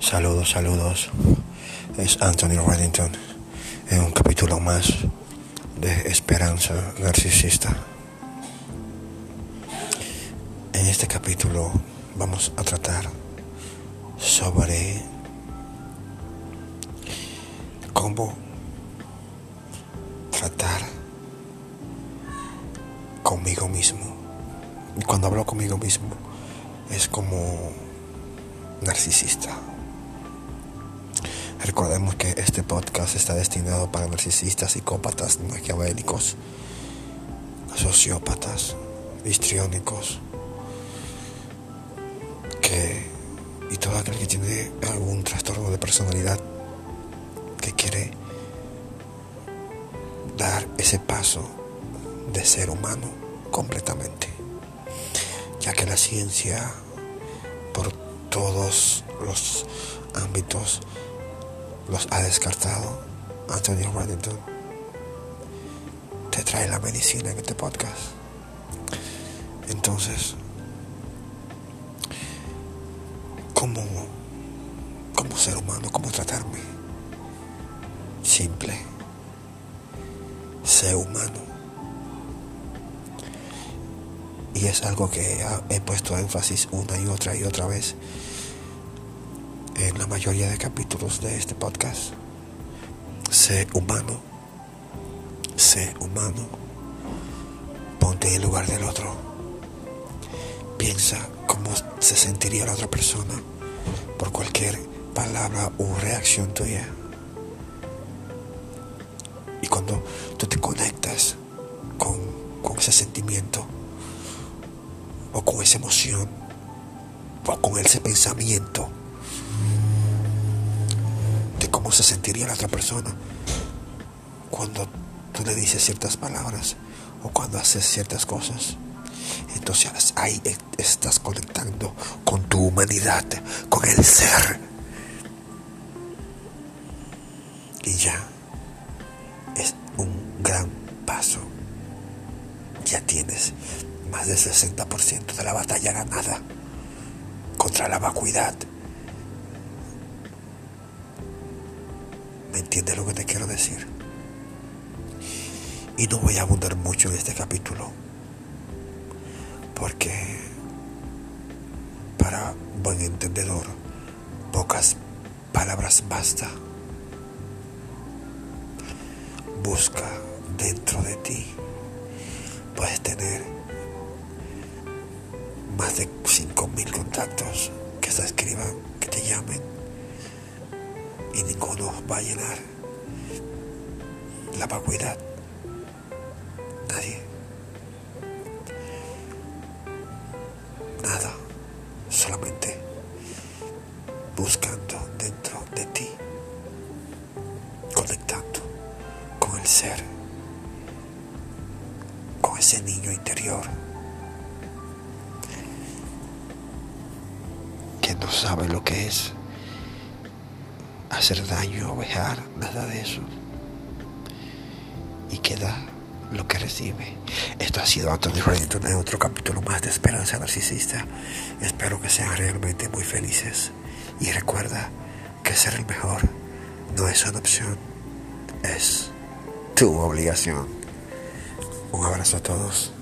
Saludos, saludos. Es Anthony Reddington en un capítulo más de Esperanza Narcisista. En este capítulo vamos a tratar sobre cómo tratar conmigo mismo. Y cuando hablo conmigo mismo es como narcisista. Recordemos que este podcast está destinado para narcisistas, psicópatas, maquiavélicos, sociópatas, histriónicos, que y todo aquel que tiene algún trastorno de personalidad que quiere dar ese paso de ser humano completamente, ya que la ciencia por todos los ámbitos los ha descartado. Antonio Reddington te trae la medicina en este podcast. Entonces, ¿cómo, como ser humano, cómo tratarme? Simple. Ser humano. Y es algo que he puesto énfasis una y otra y otra vez en la mayoría de capítulos de este podcast. Sé humano. Sé humano. Ponte en lugar del otro. Piensa cómo se sentiría la otra persona por cualquier palabra o reacción tuya. Y cuando tú te conectas con, con ese sentimiento o con esa emoción o con ese pensamiento, cómo se sentiría la otra persona cuando tú le dices ciertas palabras o cuando haces ciertas cosas. Entonces ahí estás conectando con tu humanidad, con el ser. Y ya es un gran paso. Ya tienes más del 60% de la batalla ganada contra la vacuidad ¿Me entiendes lo que te quiero decir? Y no voy a abundar mucho en este capítulo. Porque para buen entendedor, pocas palabras basta. Busca dentro de ti. Puedes tener más de 5.000 contactos que se escriban, que te llamen y ninguno va a llenar la vacuidad. Nadie. Nada. Solamente buscando dentro de ti, conectando con el ser, con ese niño interior que no sabe lo que es hacer daño, ovejar, nada de eso. Y queda lo que recibe. Esto ha sido Anthony Reddington en otro capítulo más de Esperanza Narcisista. Espero que sean realmente muy felices. Y recuerda que ser el mejor no es una opción, es tu obligación. Un abrazo a todos.